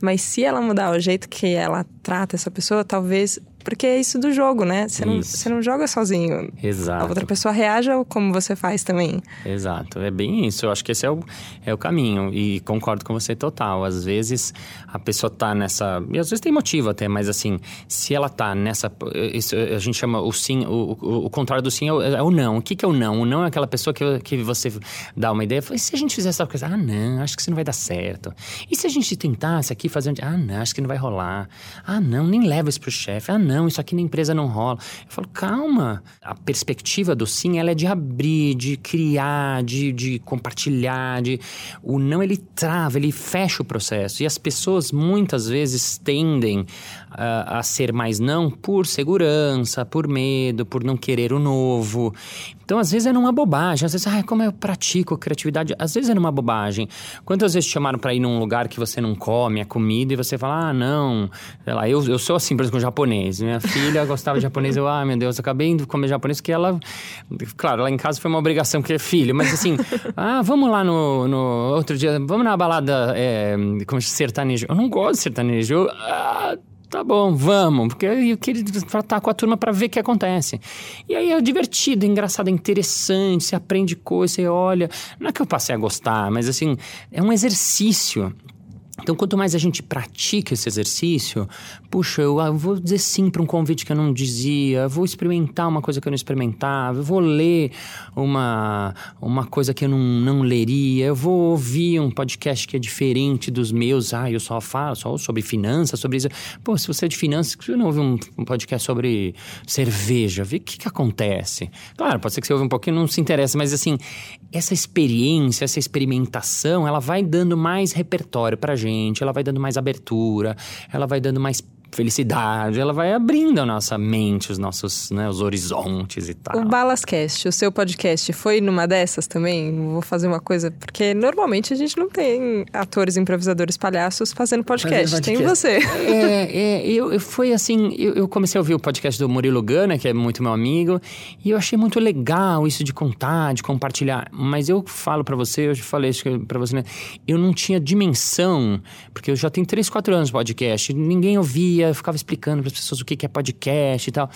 Mas se ela mudar o jeito que ela trata essa pessoa, talvez porque é isso do jogo, né? Você não, você não joga sozinho. Exato. A outra pessoa reage como você faz também. Exato. É bem isso. Eu acho que esse é o, é o caminho. E concordo com você total. Às vezes a pessoa tá nessa. E às vezes tem motivo até, mas assim, se ela tá nessa. Isso, a gente chama o sim, o, o, o contrário do sim é o, é o, não. O que, que é o não? O não é aquela pessoa que, que você dá uma ideia. E se a gente fizer essa coisa? Ah, não, acho que isso não vai dar certo. E se a gente tentasse aqui fazer. Ah, não, acho que não vai rolar. Ah, não, nem leva isso pro chefe. Ah, não, isso aqui na empresa não rola. Eu falo, calma. A perspectiva do sim, ela é de abrir, de criar, de, de compartilhar. De... O não, ele trava, ele fecha o processo. E as pessoas muitas vezes tendem a, a ser mais não por segurança, por medo, por não querer o novo. Então, às vezes é numa bobagem. Às vezes, ah, como eu pratico criatividade? Às vezes é numa bobagem. Quantas vezes te chamaram para ir num lugar que você não come a comida e você fala, ah, não. Sei lá, eu, eu sou assim, por exemplo, com japonês. Minha filha gostava de japonês. Eu, ah, meu Deus, eu acabei de comer japonês porque ela. Claro, lá em casa foi uma obrigação, porque é filho. Mas assim, ah, vamos lá no, no outro dia, vamos na balada é, como sertanejo. Eu não gosto de sertanejo. Eu, ah, Tá bom, vamos, porque eu queria tratar com a turma para ver o que acontece. E aí é divertido, é engraçado, é interessante, você aprende coisas, você olha. Não é que eu passei a gostar, mas assim, é um exercício. Então, quanto mais a gente pratica esse exercício, puxa, eu ah, vou dizer sim para um convite que eu não dizia, vou experimentar uma coisa que eu não experimentava, vou ler uma, uma coisa que eu não, não leria, eu vou ouvir um podcast que é diferente dos meus, ah, eu só falo só sobre finanças, sobre isso. Pô, se você é de finanças, você não ouve um, um podcast sobre cerveja, vê o que, que acontece. Claro, pode ser que você ouve um pouquinho e não se interessa, mas assim, essa experiência, essa experimentação, ela vai dando mais repertório pra gente gente, ela vai dando mais abertura, ela vai dando mais felicidade, ela vai abrindo a nossa mente, os nossos, né, os horizontes e tal. O Balascast, o seu podcast, foi numa dessas também? Vou fazer uma coisa, porque normalmente a gente não tem atores, improvisadores, palhaços fazendo podcast, tem você. É, é eu, eu foi assim, eu, eu, comecei a ouvir o podcast do Murilo Gana, que é muito meu amigo, e eu achei muito legal isso de contar, de compartilhar, mas eu falo para você, eu já falei isso para você, né, eu não tinha dimensão, porque eu já tenho 3, 4 anos de podcast, ninguém ouvia, eu ficava explicando para as pessoas o que é podcast e tal.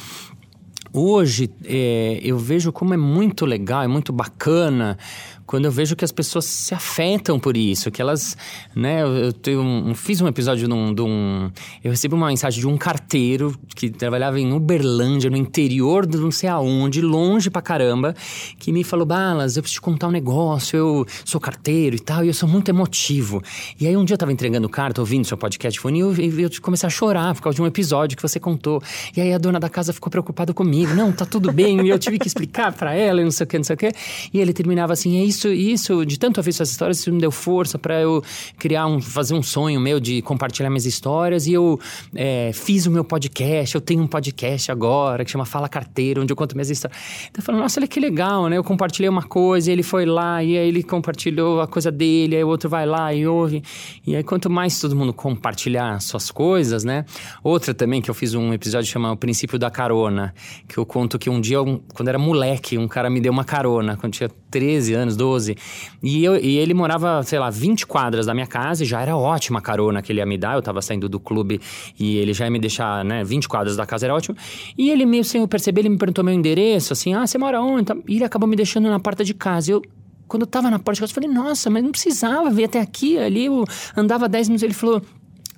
Hoje é, eu vejo como é muito legal, é muito bacana quando eu vejo que as pessoas se afetam por isso, que elas, né, eu, eu um, fiz um episódio de um, de um, eu recebi uma mensagem de um carteiro que trabalhava em Uberlândia, no interior de não sei aonde, longe pra caramba, que me falou, Balas, eu preciso te contar um negócio, eu sou carteiro e tal, e eu sou muito emotivo. E aí um dia eu tava entregando carta, ouvindo seu podcast e eu, eu comecei a chorar por causa de um episódio que você contou. E aí a dona da casa ficou preocupada comigo, não, tá tudo bem, e eu tive que explicar para ela, e não sei o que, não sei o que. E ele terminava assim, é isso isso, de tanto ouvir essas histórias, isso me deu força para eu criar um, fazer um sonho meu de compartilhar minhas histórias. E eu é, fiz o meu podcast, eu tenho um podcast agora que chama Fala Carteiro, onde eu conto minhas histórias. Então eu falo, nossa, olha que legal, né? Eu compartilhei uma coisa, ele foi lá, e aí ele compartilhou a coisa dele, aí o outro vai lá e ouve. E aí quanto mais todo mundo compartilhar suas coisas, né? Outra também que eu fiz um episódio chamado O Princípio da Carona, que eu conto que um dia, quando era moleque, um cara me deu uma carona, quando tinha 13 anos, 12. E, eu, e ele morava, sei lá, 20 quadras da minha casa e já era ótima a carona que ele ia me dar. Eu tava saindo do clube e ele já ia me deixar, né, 20 quadras da casa era ótimo. E ele meio sem eu perceber, ele me perguntou meu endereço, assim, ah, você mora onde? E ele acabou me deixando na porta de casa. Eu, quando eu tava na porta de casa, eu falei, nossa, mas não precisava vir até aqui, ali eu andava 10 minutos. Ele falou,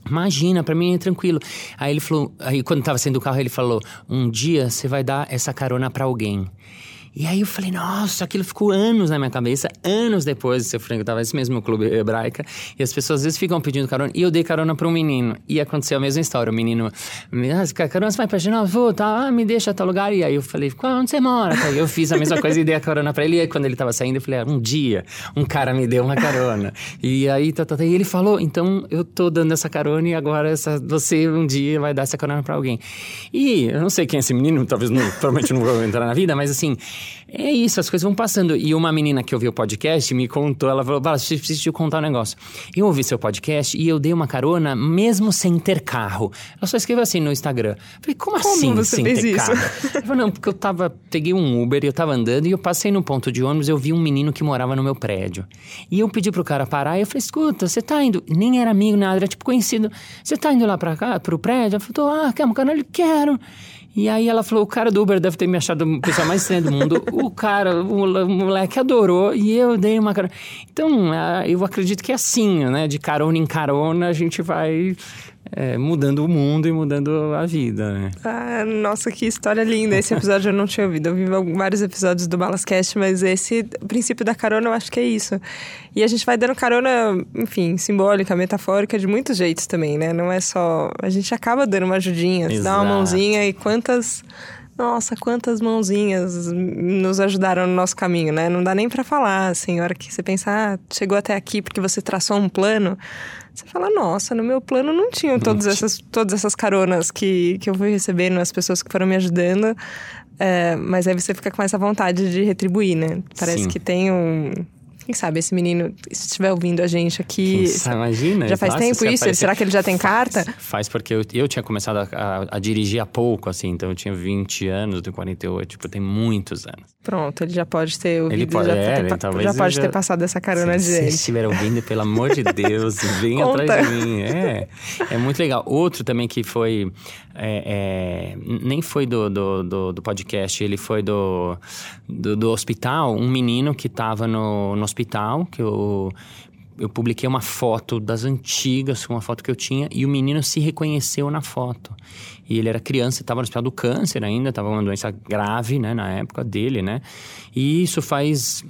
Imagina, para mim é tranquilo. Aí ele falou, aí quando tava saindo do carro, ele falou: "Um dia você vai dar essa carona para alguém". E aí eu falei, nossa, aquilo ficou anos na minha cabeça, anos depois de ser frango, eu tava nesse mesmo clube hebraica, e as pessoas às vezes ficam pedindo carona, e eu dei carona para um menino, e aconteceu a mesma história, o menino, ah, carona, você vai pra Não, vou, tá, ah, me deixa tal lugar, e aí eu falei, onde você mora? Aí eu fiz a mesma coisa e dei a carona para ele, e aí quando ele tava saindo, eu falei, ah, um dia, um cara me deu uma carona, e aí, tá, tá, tá, e ele falou, então eu tô dando essa carona, e agora essa, você um dia vai dar essa carona para alguém. E eu não sei quem é esse menino, talvez não, provavelmente não vou entrar na vida, mas assim, é isso, as coisas vão passando. E uma menina que ouviu o podcast me contou, ela falou: Bala, preciso te contar um negócio. Eu ouvi seu podcast e eu dei uma carona mesmo sem ter carro. Ela só escreveu assim no Instagram. Falei, como, como assim você sem fez ter isso? carro? Ela falou, não, porque eu tava, peguei um Uber e eu tava andando e eu passei no ponto de ônibus, eu vi um menino que morava no meu prédio. E eu pedi pro cara parar e eu falei, escuta, você tá indo. Nem era amigo, nada, era tipo conhecido. Você tá indo lá pra cá, pro prédio? Ela falou, ah, quer um canal? Quero. E aí ela falou: o cara do Uber deve ter me achado a pessoa mais estranha do mundo. o cara, o moleque adorou e eu dei uma carona. Então, eu acredito que é assim, né? De carona em carona a gente vai é, mudando o mundo e mudando a vida, né? Ah, nossa, que história linda. Esse episódio eu não tinha ouvido. Eu vi vários episódios do Balascast, mas esse o princípio da carona eu acho que é isso. E a gente vai dando carona, enfim, simbólica, metafórica, de muitos jeitos também, né? Não é só. A gente acaba dando uma ajudinha, Exato. dá uma mãozinha e quantas. Nossa, quantas mãozinhas nos ajudaram no nosso caminho, né? Não dá nem para falar, assim, a hora que você pensa, ah, chegou até aqui porque você traçou um plano. Você fala, nossa, no meu plano não tinham todas essas, todas essas caronas que, que eu fui recebendo, as pessoas que foram me ajudando. É, mas aí você fica com essa vontade de retribuir, né? Parece Sim. que tem um quem sabe esse menino, se estiver ouvindo a gente aqui. Quem imagina. Já faz nossa, tempo isso? Será que ele já tem carta? Faz, porque eu, eu tinha começado a, a, a, dirigir há pouco, assim. Então eu tinha 20 anos, eu tenho 48, tipo, tem muitos anos. Pronto, ele já pode ter ouvido. Ele pode, já, é, ter, talvez já pode já... ter passado essa carona se, de Se estiver ouvindo, pelo amor de Deus, venha atrás de mim. É, é muito legal. Outro também que foi. É, é, nem foi do, do, do, do, podcast, ele foi do, do, do hospital. Um menino que estava no, no hospital, que eu eu publiquei uma foto das antigas, uma foto que eu tinha, e o menino se reconheceu na foto. E ele era criança, estava no hospital do câncer ainda, estava uma doença grave, né, na época dele, né? E isso faz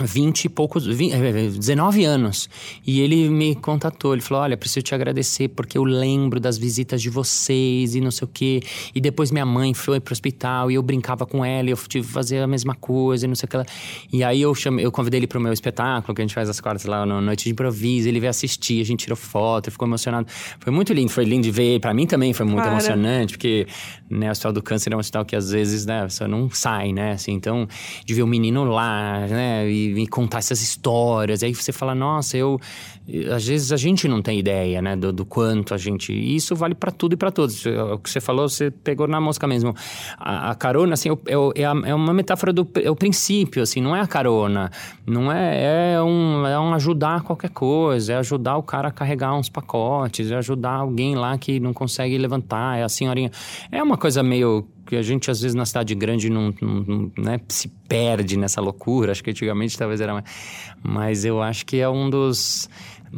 20 e poucos, 20, 19 anos. E ele me contatou, ele falou: Olha, preciso te agradecer porque eu lembro das visitas de vocês e não sei o quê. E depois minha mãe foi pro hospital e eu brincava com ela e eu tive que fazer a mesma coisa e não sei o que. Ela... E aí eu, chamei, eu convidei ele pro meu espetáculo, que a gente faz as quartas lá na Noite de Improviso. Ele veio assistir, a gente tirou foto, ficou emocionado. Foi muito lindo, foi lindo de ver. Para mim também foi muito emocionante, porque né, o Hospital do Câncer é um hospital que às vezes né, você não sai, né? Assim, então, de ver o menino lá, né? E me contar essas histórias. Aí você fala, nossa, eu. Às vezes a gente não tem ideia, né, do, do quanto a gente. E isso vale para tudo e para todos. O que você falou, você pegou na mosca mesmo. A, a carona, assim, é, é, é, uma metáfora do é o princípio, assim, não é a carona. Não é. É um, é um ajudar qualquer coisa, é ajudar o cara a carregar uns pacotes, é ajudar alguém lá que não consegue levantar, é a senhorinha. É uma coisa meio que a gente às vezes na cidade grande não, não, não né, se perde nessa loucura. Acho que antigamente talvez era mais. Mas eu acho que é um dos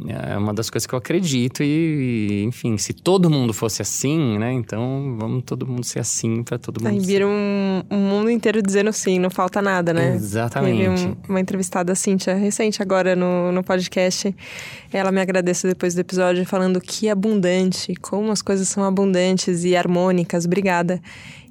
é uma das coisas que eu acredito e, enfim, se todo mundo fosse assim, né? Então vamos todo mundo ser assim para todo mundo. Aí vira um, um, mundo inteiro dizendo sim, não falta nada, né? Exatamente. Um, uma entrevistada, a Cíntia, recente agora no, no podcast. Ela me agradeceu depois do episódio falando que abundante, como as coisas são abundantes e harmônicas. Obrigada.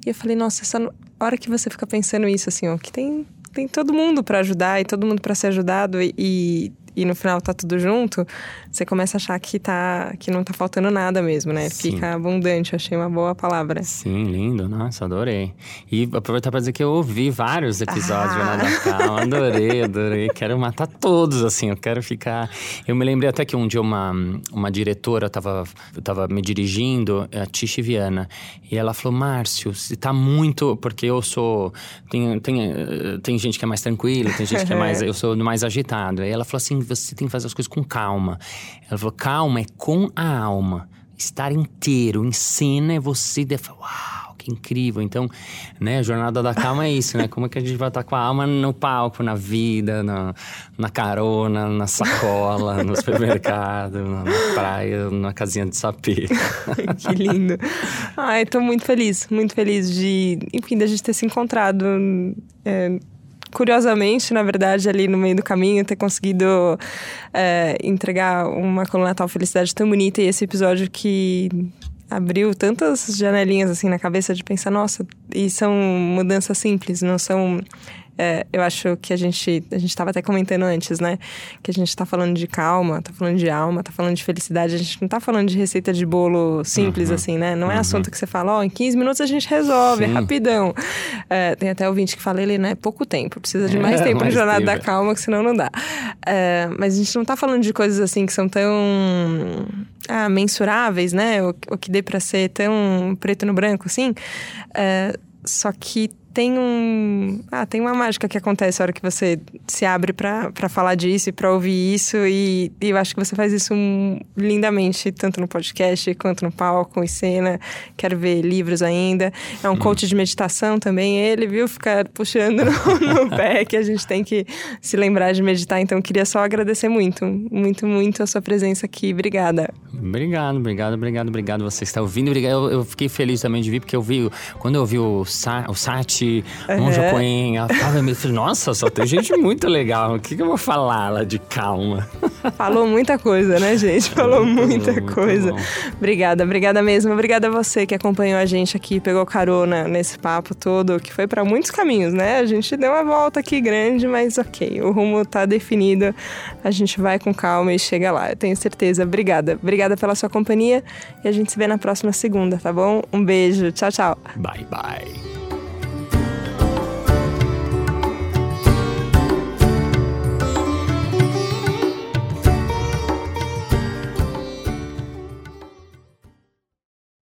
E eu falei, nossa, essa hora que você fica pensando isso, assim, ó, que tem tem todo mundo para ajudar e todo mundo para ser ajudado e, e no final tá tudo junto, você começa a achar que, tá, que não tá faltando nada mesmo, né? Sim. Fica abundante, achei uma boa palavra. Sim, lindo, nossa, adorei. E aproveitar para dizer que eu ouvi vários episódios ah. de Calma, adorei, adorei. Quero matar todos, assim, eu quero ficar... Eu me lembrei até que um dia uma, uma diretora tava, tava me dirigindo, a Tishi Viana, e ela falou, Márcio, você tá muito... Porque eu sou... Tem, tem, tem gente que é mais tranquila, tem gente que é mais... eu sou mais agitado. Aí ela falou assim, você tem que fazer as coisas com calma. Ela falou: calma é com a alma. Estar inteiro em cena é você. Uau, que incrível. Então, né, a jornada da calma é isso, né? Como é que a gente vai estar com a alma no palco, na vida, na, na carona, na sacola, no supermercado, na, na praia, na casinha de sapê. que lindo. Ai, tô muito feliz, muito feliz de, enfim, da gente ter se encontrado. É, curiosamente, na verdade, ali no meio do caminho, ter conseguido é, entregar uma coluna tal felicidade tão bonita e esse episódio que abriu tantas janelinhas assim na cabeça de pensar, nossa, e são mudanças simples, não são é, eu acho que a gente a gente estava até comentando antes, né? Que a gente está falando de calma, está falando de alma, está falando de felicidade. A gente não está falando de receita de bolo simples uhum. assim, né? Não é uhum. assunto que você fala, ó, oh, em 15 minutos a gente resolve, Sim. rapidão. É, tem até ouvinte que fala, ele, né? Pouco tempo, precisa de mais é, tempo mais no Jornada da Calma, que senão não dá. É, mas a gente não está falando de coisas assim que são tão ah, mensuráveis, né? O, o que dê para ser tão preto no branco, assim. É, só que tem um. Ah, tem uma mágica que acontece na hora que você se abre para falar disso e para ouvir isso. E, e, eu acho que você faz isso lindamente, tanto no podcast quanto no palco, em cena. Quero ver livros ainda. É um coach de meditação também, ele, viu? Ficar puxando no, no pé, que a gente tem que se lembrar de meditar. Então, queria só agradecer muito, muito, muito a sua presença aqui. Obrigada. Obrigado, obrigado, obrigado, obrigado. Você está ouvindo. Eu, eu fiquei feliz também de vir, porque eu vi, quando eu vi o, Sa, o Sati gente, um japoen. Eu falei, nossa, só tem gente muito legal. O que, que eu vou falar lá de calma? Falou muita coisa, né, gente? Falou muita coisa. Obrigada, obrigada mesmo. Obrigada a você que acompanhou a gente aqui, pegou carona nesse papo todo, que foi para muitos caminhos, né? A gente deu uma volta aqui grande, mas ok, o rumo tá definido. A gente vai com calma e chega lá, eu tenho certeza. Obrigada. Obrigada pela sua companhia e a gente se vê na próxima segunda, tá bom? Um beijo. Tchau, tchau. Bye, bye.